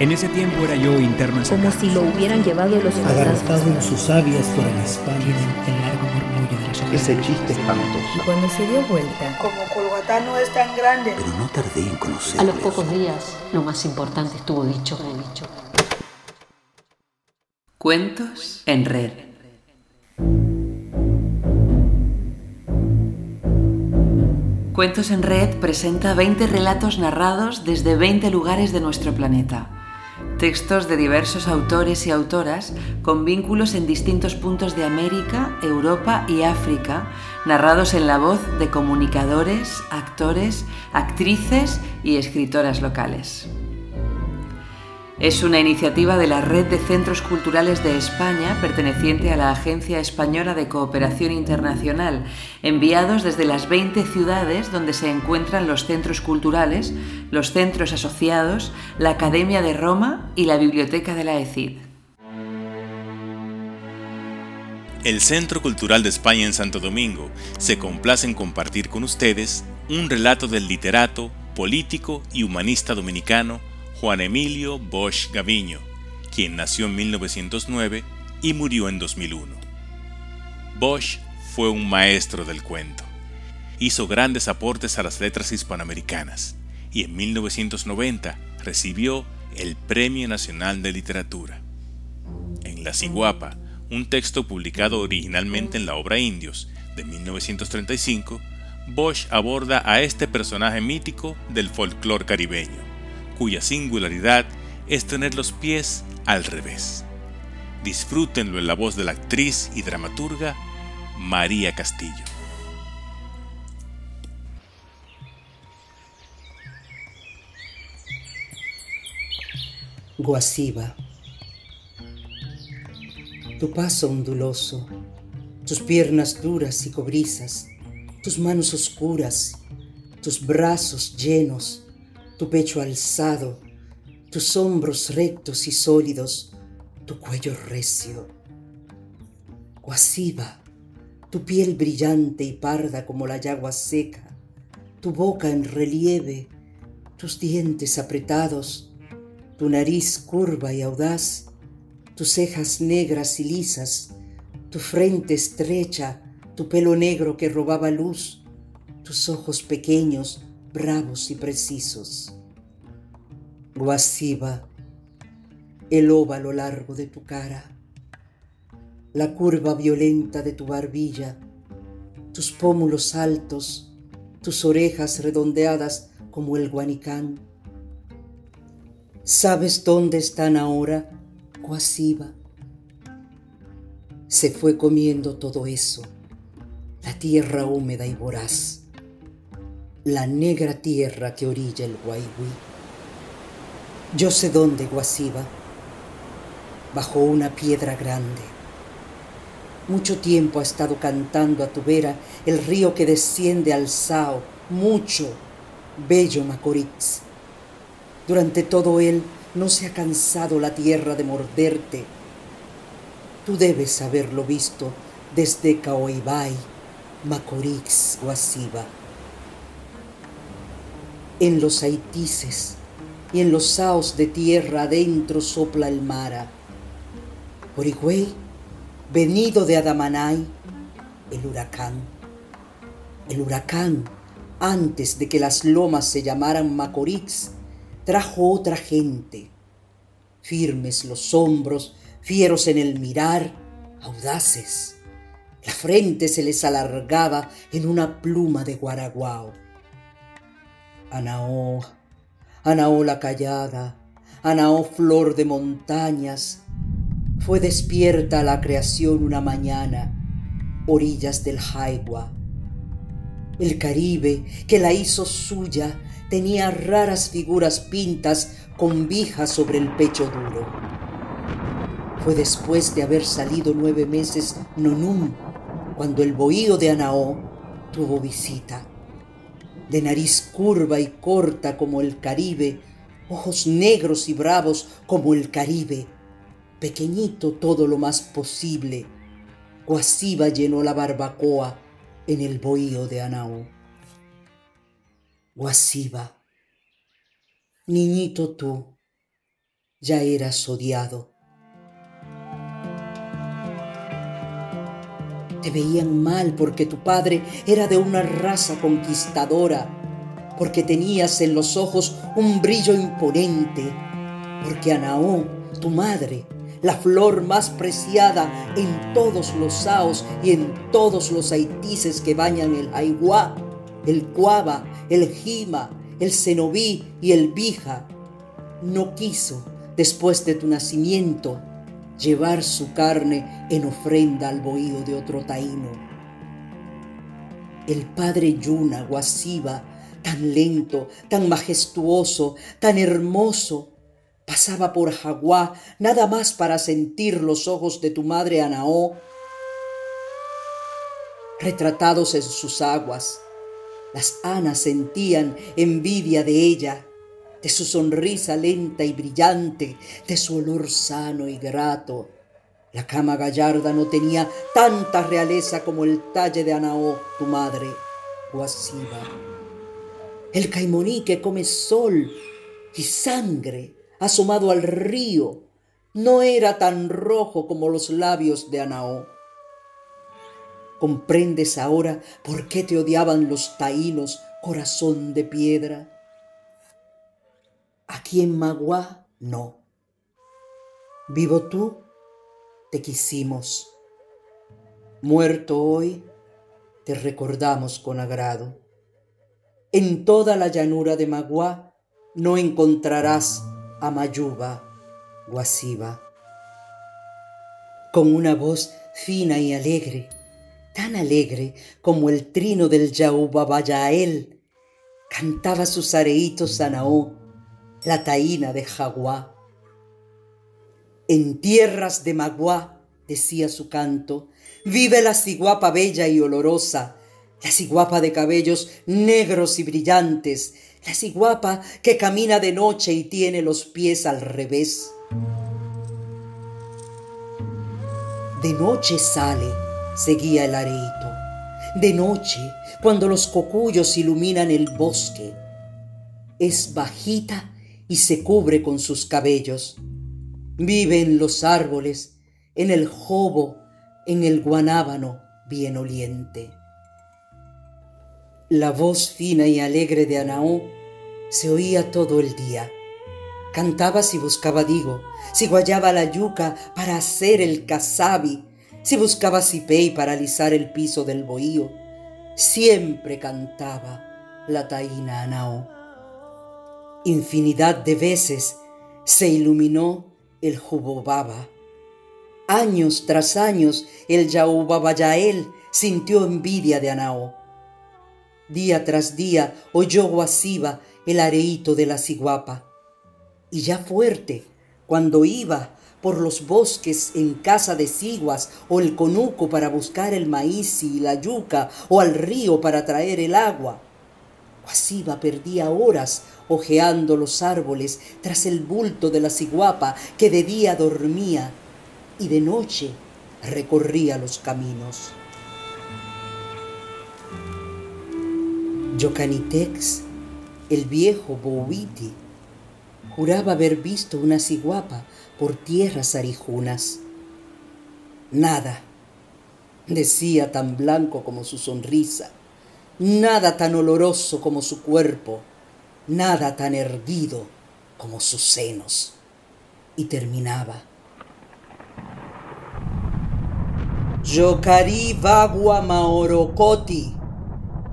En ese tiempo era yo interno en Como si lo hubieran llevado los fantasmas. en sus sabias por el espalda. el largo murmullo de las Ese chiste Y espantoso. cuando se dio vuelta, Como Colgatá no es tan grande. Pero no tardé en conocerlo. A los pocos días, lo más importante estuvo dicho, dicho. Cuentos en red. Cuentos en Red presenta 20 relatos narrados desde 20 lugares de nuestro planeta. Textos de diversos autores y autoras con vínculos en distintos puntos de América, Europa y África, narrados en la voz de comunicadores, actores, actrices y escritoras locales. Es una iniciativa de la Red de Centros Culturales de España, perteneciente a la Agencia Española de Cooperación Internacional, enviados desde las 20 ciudades donde se encuentran los centros culturales, los centros asociados, la Academia de Roma y la Biblioteca de la ECID. El Centro Cultural de España en Santo Domingo se complace en compartir con ustedes un relato del literato, político y humanista dominicano Juan Emilio Bosch Gaviño, quien nació en 1909 y murió en 2001. Bosch fue un maestro del cuento. Hizo grandes aportes a las letras hispanoamericanas y en 1990 recibió el Premio Nacional de Literatura. En La Ciguapa, un texto publicado originalmente en la obra Indios de 1935, Bosch aborda a este personaje mítico del folclore caribeño, cuya singularidad es tener los pies al revés. Disfrútenlo en la voz de la actriz y dramaturga María Castillo. Guasiba. Tu paso onduloso, tus piernas duras y cobrizas, tus manos oscuras, tus brazos llenos, tu pecho alzado, tus hombros rectos y sólidos, tu cuello recio. Guasiba, tu piel brillante y parda como la yagua seca, tu boca en relieve, tus dientes apretados, tu nariz curva y audaz, tus cejas negras y lisas, tu frente estrecha, tu pelo negro que robaba luz, tus ojos pequeños, bravos y precisos. Guasiba, el óvalo largo de tu cara, la curva violenta de tu barbilla, tus pómulos altos, tus orejas redondeadas como el guanicán. ¿Sabes dónde están ahora, Guasiba? Se fue comiendo todo eso, la tierra húmeda y voraz, la negra tierra que orilla el Guayhuí. Yo sé dónde, Guasiba, bajo una piedra grande. Mucho tiempo ha estado cantando a tu vera el río que desciende al Sao, mucho, bello Macorix. Durante todo él no se ha cansado la tierra de morderte. Tú debes haberlo visto desde Caoibay, Macorix, Guasiba. En los haitises y en los saos de tierra adentro sopla el mara. Por Higüey, venido de Adamanay, el huracán. El huracán, antes de que las lomas se llamaran Macorix, trajo otra gente, firmes los hombros, fieros en el mirar, audaces. La frente se les alargaba en una pluma de guaraguao. Anaó, Anaó la callada, Anaó flor de montañas, fue despierta a la creación una mañana, orillas del Jaigua. El Caribe, que la hizo suya, tenía raras figuras pintas con vijas sobre el pecho duro. Fue después de haber salido nueve meses Nonum, cuando el bohío de Anaó tuvo visita. De nariz curva y corta como el Caribe, ojos negros y bravos como el Caribe, pequeñito todo lo más posible, Guasiba llenó la barbacoa en el bohío de Anaó. Guasiba, niñito tú, ya eras odiado. Te veían mal porque tu padre era de una raza conquistadora, porque tenías en los ojos un brillo imponente, porque Anaó, tu madre, la flor más preciada en todos los saos y en todos los haitises que bañan el Aiguá, el Cuava, el Jima, el Cenobí y el Bija, no quiso, después de tu nacimiento, llevar su carne en ofrenda al bohío de otro taíno. El padre Yuna, Guasiba, tan lento, tan majestuoso, tan hermoso, pasaba por Jaguá nada más para sentir los ojos de tu madre Anaó retratados en sus aguas. Las anas sentían envidia de ella, de su sonrisa lenta y brillante, de su olor sano y grato. La cama gallarda no tenía tanta realeza como el talle de Anaó, tu madre, Guasiba. El caimoní que come sol y sangre asomado al río no era tan rojo como los labios de Anaó. ¿Comprendes ahora por qué te odiaban los taínos, corazón de piedra? Aquí en Magua, no. Vivo tú, te quisimos. Muerto hoy, te recordamos con agrado. En toda la llanura de Magua no encontrarás a Mayuba, Guasiba. Con una voz fina y alegre, tan alegre como el trino del Yaubabayael, cantaba sus areitos Sanaó, la taína de Jaguá. En tierras de Maguá, decía su canto, vive la ciguapa bella y olorosa, la ciguapa de cabellos negros y brillantes, la ciguapa que camina de noche y tiene los pies al revés. De noche sale, seguía el areito. De noche, cuando los cocuyos iluminan el bosque, es bajita y se cubre con sus cabellos. Vive en los árboles, en el jobo, en el guanábano bien oliente. La voz fina y alegre de Anaú se oía todo el día. Cantaba si buscaba digo, si guayaba la yuca para hacer el casabi, si buscaba cipey para alisar el piso del bohío. Siempre cantaba la taína Anaó. Infinidad de veces se iluminó el Jubobaba. Años tras años el Yaubabayael sintió envidia de Anaó Día tras día oyó Guasiba el areíto de la ciguapa. Y ya fuerte, cuando iba por los bosques en casa de ciguas o el conuco para buscar el maíz y la yuca o al río para traer el agua, Guasiba perdía horas ojeando los árboles tras el bulto de la ciguapa que de día dormía y de noche recorría los caminos. Yocanitex, el viejo Bouiti, juraba haber visto una ciguapa por tierras arijunas. Nada, decía tan blanco como su sonrisa, nada tan oloroso como su cuerpo, nada tan erguido como sus senos. Y terminaba. Yocari Bagua Maorocoti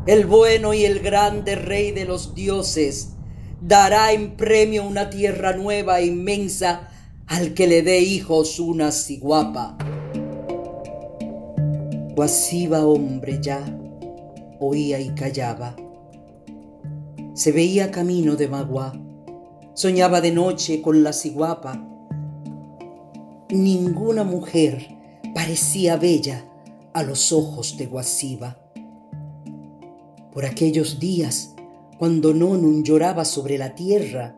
el bueno y el grande rey de los dioses, dará en premio una tierra nueva e inmensa al que le dé hijos una ciguapa. Guasiba hombre ya, oía y callaba. Se veía camino de Magua, soñaba de noche con la ciguapa. Ninguna mujer parecía bella a los ojos de Guasiba por aquellos días cuando Nonun lloraba sobre la tierra,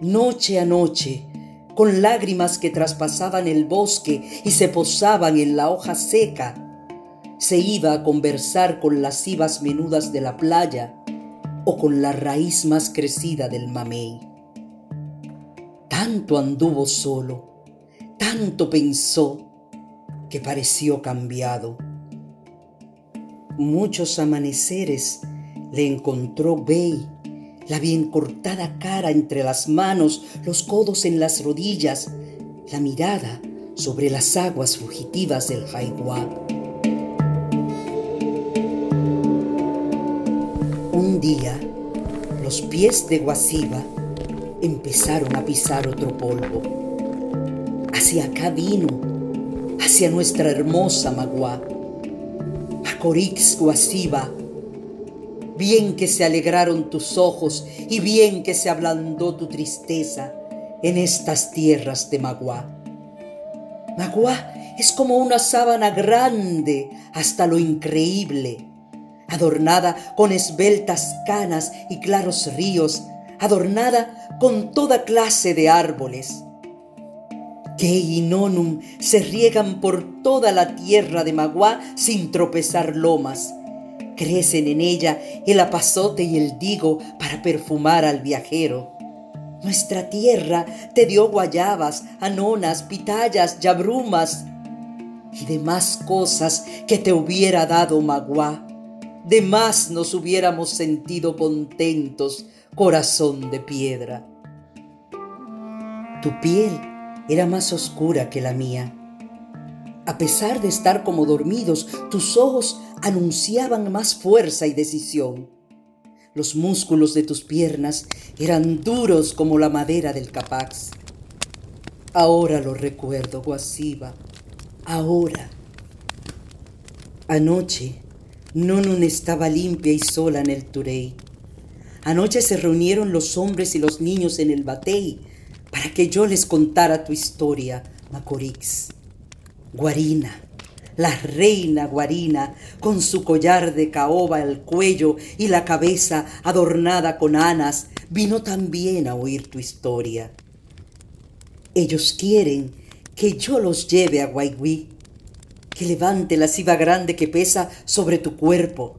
noche a noche, con lágrimas que traspasaban el bosque y se posaban en la hoja seca, se iba a conversar con las cibas menudas de la playa o con la raíz más crecida del mamey. Tanto anduvo solo, tanto pensó, que pareció cambiado. Muchos amaneceres le encontró Bey, la bien cortada cara entre las manos, los codos en las rodillas, la mirada sobre las aguas fugitivas del Jaiguá. Un día, los pies de Guasiba empezaron a pisar otro polvo. Hacia acá vino, hacia nuestra hermosa Magua. Macorix Guasiba, bien que se alegraron tus ojos y bien que se ablandó tu tristeza en estas tierras de Magua. Magua es como una sábana grande hasta lo increíble adornada con esbeltas canas y claros ríos, adornada con toda clase de árboles. Que inonum se riegan por toda la tierra de Magua sin tropezar lomas. Crecen en ella el apazote y el digo para perfumar al viajero. Nuestra tierra te dio guayabas, anonas, pitayas, yabrumas y demás cosas que te hubiera dado Magua de más nos hubiéramos sentido contentos, corazón de piedra. Tu piel era más oscura que la mía. A pesar de estar como dormidos, tus ojos anunciaban más fuerza y decisión. Los músculos de tus piernas eran duros como la madera del capax. Ahora lo recuerdo, Guasiba. Ahora. Anoche Nonun estaba limpia y sola en el Turey. Anoche se reunieron los hombres y los niños en el Batey para que yo les contara tu historia, Macorix. Guarina, la reina Guarina, con su collar de caoba al cuello y la cabeza adornada con anas, vino también a oír tu historia. Ellos quieren que yo los lleve a Guaygüí que levante la ciba grande que pesa sobre tu cuerpo.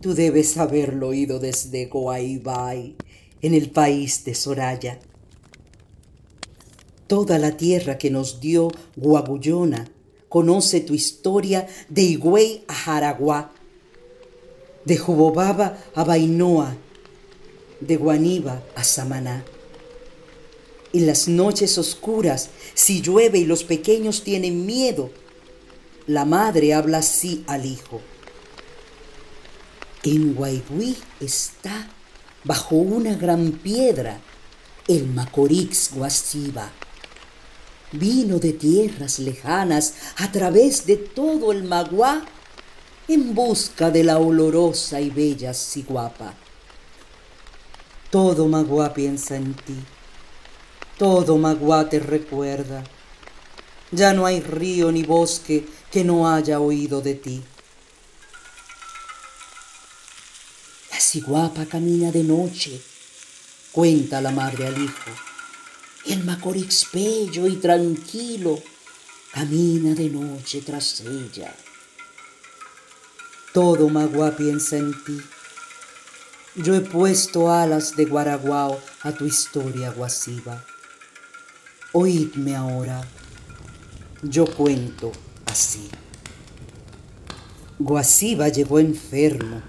Tú debes haberlo oído desde Goaibai, en el país de Soraya. Toda la tierra que nos dio Guagullona conoce tu historia de Higüey a Jaraguá, de Jubobaba a Bainoa, de Guaniba a Samaná. En las noches oscuras, si llueve y los pequeños tienen miedo, la madre habla así al hijo. En Guaigüí está, bajo una gran piedra, el Macorix Guasiba. Vino de tierras lejanas a través de todo el Maguá en busca de la olorosa y bella Siguapa. Todo Maguá piensa en ti, todo Maguá te recuerda. Ya no hay río ni bosque que no haya oído de ti. La ciguapa camina de noche, cuenta la madre al hijo. El macorix bello y tranquilo camina de noche tras ella. Todo Magua piensa en ti. Yo he puesto alas de guaraguao a tu historia guasiva. Oídme ahora. Yo cuento así. Guasiba llegó enfermo,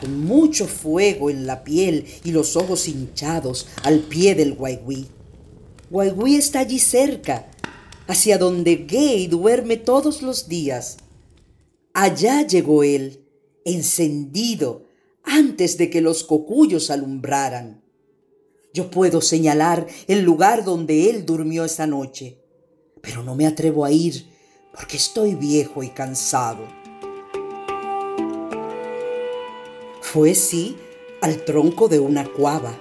con mucho fuego en la piel y los ojos hinchados al pie del Guaigüí. Guaigüí está allí cerca, hacia donde Gay duerme todos los días. Allá llegó él, encendido, antes de que los cocuyos alumbraran. Yo puedo señalar el lugar donde él durmió esa noche, pero no me atrevo a ir porque estoy viejo y cansado. Fue sí al tronco de una cuava,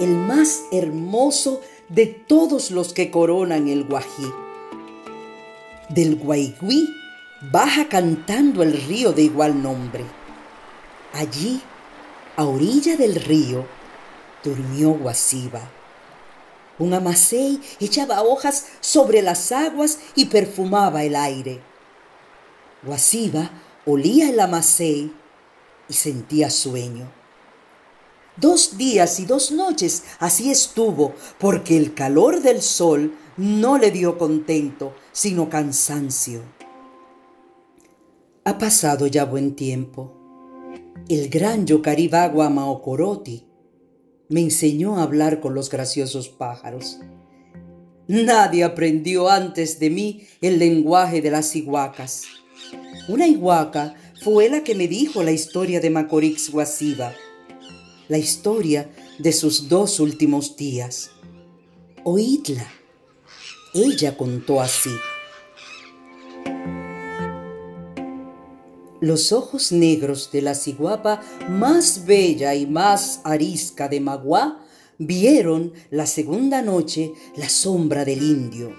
el más hermoso de todos los que coronan el Guají. Del Guaigüí baja cantando el río de igual nombre. Allí, a orilla del río, durmió Guasiba un amasei echaba hojas sobre las aguas y perfumaba el aire. Guasiba olía el amasei y sentía sueño. Dos días y dos noches así estuvo, porque el calor del sol no le dio contento, sino cansancio. Ha pasado ya buen tiempo. El gran Yocaribagua Maocoroti me enseñó a hablar con los graciosos pájaros. Nadie aprendió antes de mí el lenguaje de las iguacas. Una iguaca fue la que me dijo la historia de Macorix Guasiba, la historia de sus dos últimos días. Oídla. Ella contó así. Los ojos negros de la ciguapa más bella y más arisca de Maguá vieron la segunda noche la sombra del indio.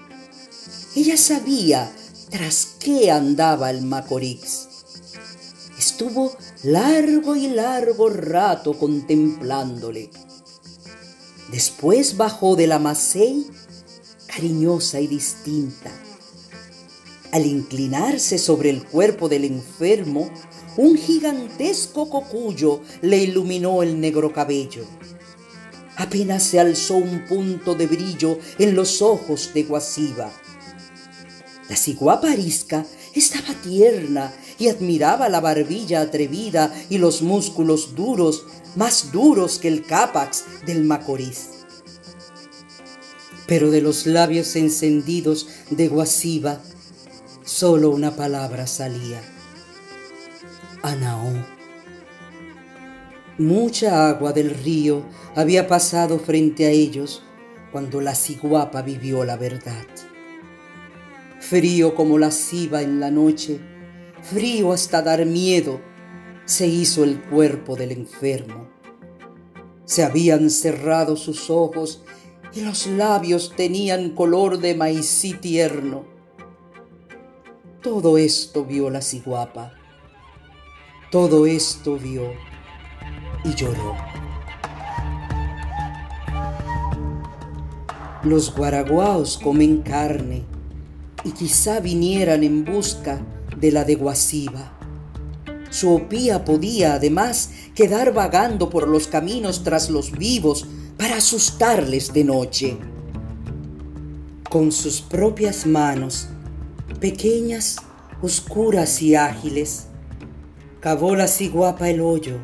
Ella sabía tras qué andaba el Macorix. Estuvo largo y largo rato contemplándole. Después bajó de la macei, cariñosa y distinta. Al inclinarse sobre el cuerpo del enfermo, un gigantesco cocuyo le iluminó el negro cabello. Apenas se alzó un punto de brillo en los ojos de Guasiba. La ciguapa arisca estaba tierna y admiraba la barbilla atrevida y los músculos duros, más duros que el cápax del Macorís. Pero de los labios encendidos de Guasiba, solo una palabra salía. Anaó. Mucha agua del río había pasado frente a ellos cuando la ciguapa vivió la verdad. Frío como la ciba en la noche, frío hasta dar miedo, se hizo el cuerpo del enfermo. Se habían cerrado sus ojos y los labios tenían color de maíz tierno. Todo esto vio la ciguapa. Todo esto vio y lloró. Los guaraguaos comen carne y quizá vinieran en busca de la de Guasiba. Su opía podía además quedar vagando por los caminos tras los vivos para asustarles de noche. Con sus propias manos, pequeñas, oscuras y ágiles, cavó la ciguapa el hoyo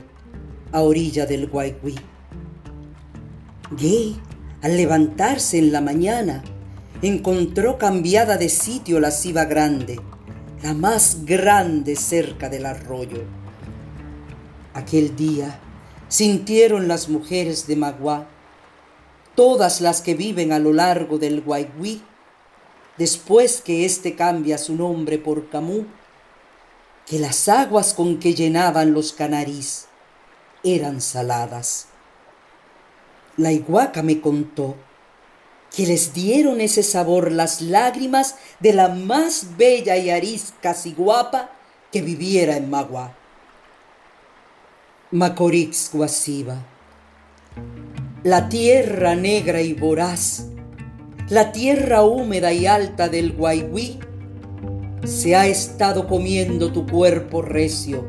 a orilla del Guayguí. Gay, al levantarse en la mañana, encontró cambiada de sitio la ciba grande, la más grande cerca del arroyo. Aquel día sintieron las mujeres de Maguá, todas las que viven a lo largo del Guayguí, después que éste cambia su nombre por Camú, que las aguas con que llenaban los canarís eran saladas. La iguaca me contó que les dieron ese sabor las lágrimas de la más bella y arisca y guapa que viviera en Magua. Macorix Guasiba, la tierra negra y voraz, la tierra húmeda y alta del Guayguí, se ha estado comiendo tu cuerpo recio,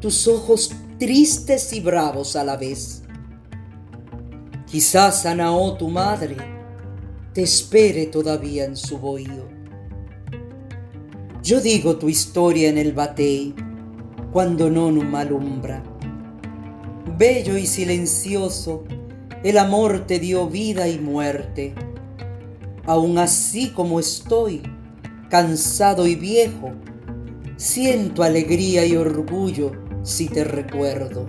tus ojos tristes y bravos a la vez. Quizás Anaó tu madre te espere todavía en su bohío. Yo digo tu historia en el batey, cuando no me alumbra. Bello y silencioso, el amor te dio vida y muerte. Aun así como estoy, cansado y viejo, siento alegría y orgullo si te recuerdo.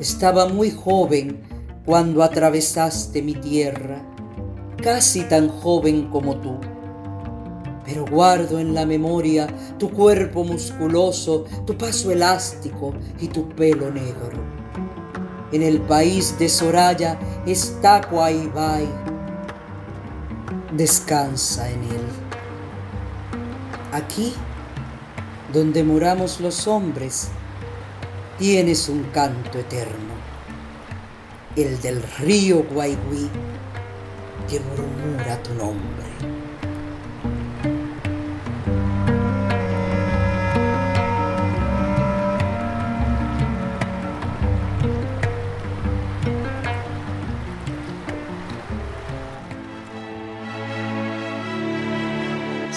Estaba muy joven cuando atravesaste mi tierra, casi tan joven como tú. Pero guardo en la memoria tu cuerpo musculoso, tu paso elástico y tu pelo negro. En el país de Soraya está Cuaibay. Descansa en él. Aquí donde moramos los hombres, tienes un canto eterno, el del río Guayguí que murmura tu nombre.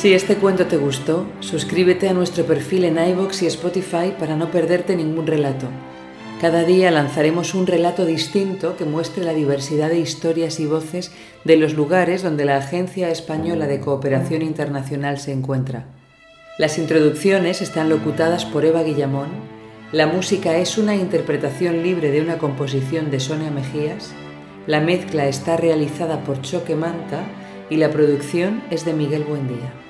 Si este cuento te gustó, suscríbete a nuestro perfil en iVoox y Spotify para no perderte ningún relato. Cada día lanzaremos un relato distinto que muestre la diversidad de historias y voces de los lugares donde la Agencia Española de Cooperación Internacional se encuentra. Las introducciones están locutadas por Eva Guillamón, la música es una interpretación libre de una composición de Sonia Mejías, la mezcla está realizada por Choque Manta y la producción es de Miguel Buendía.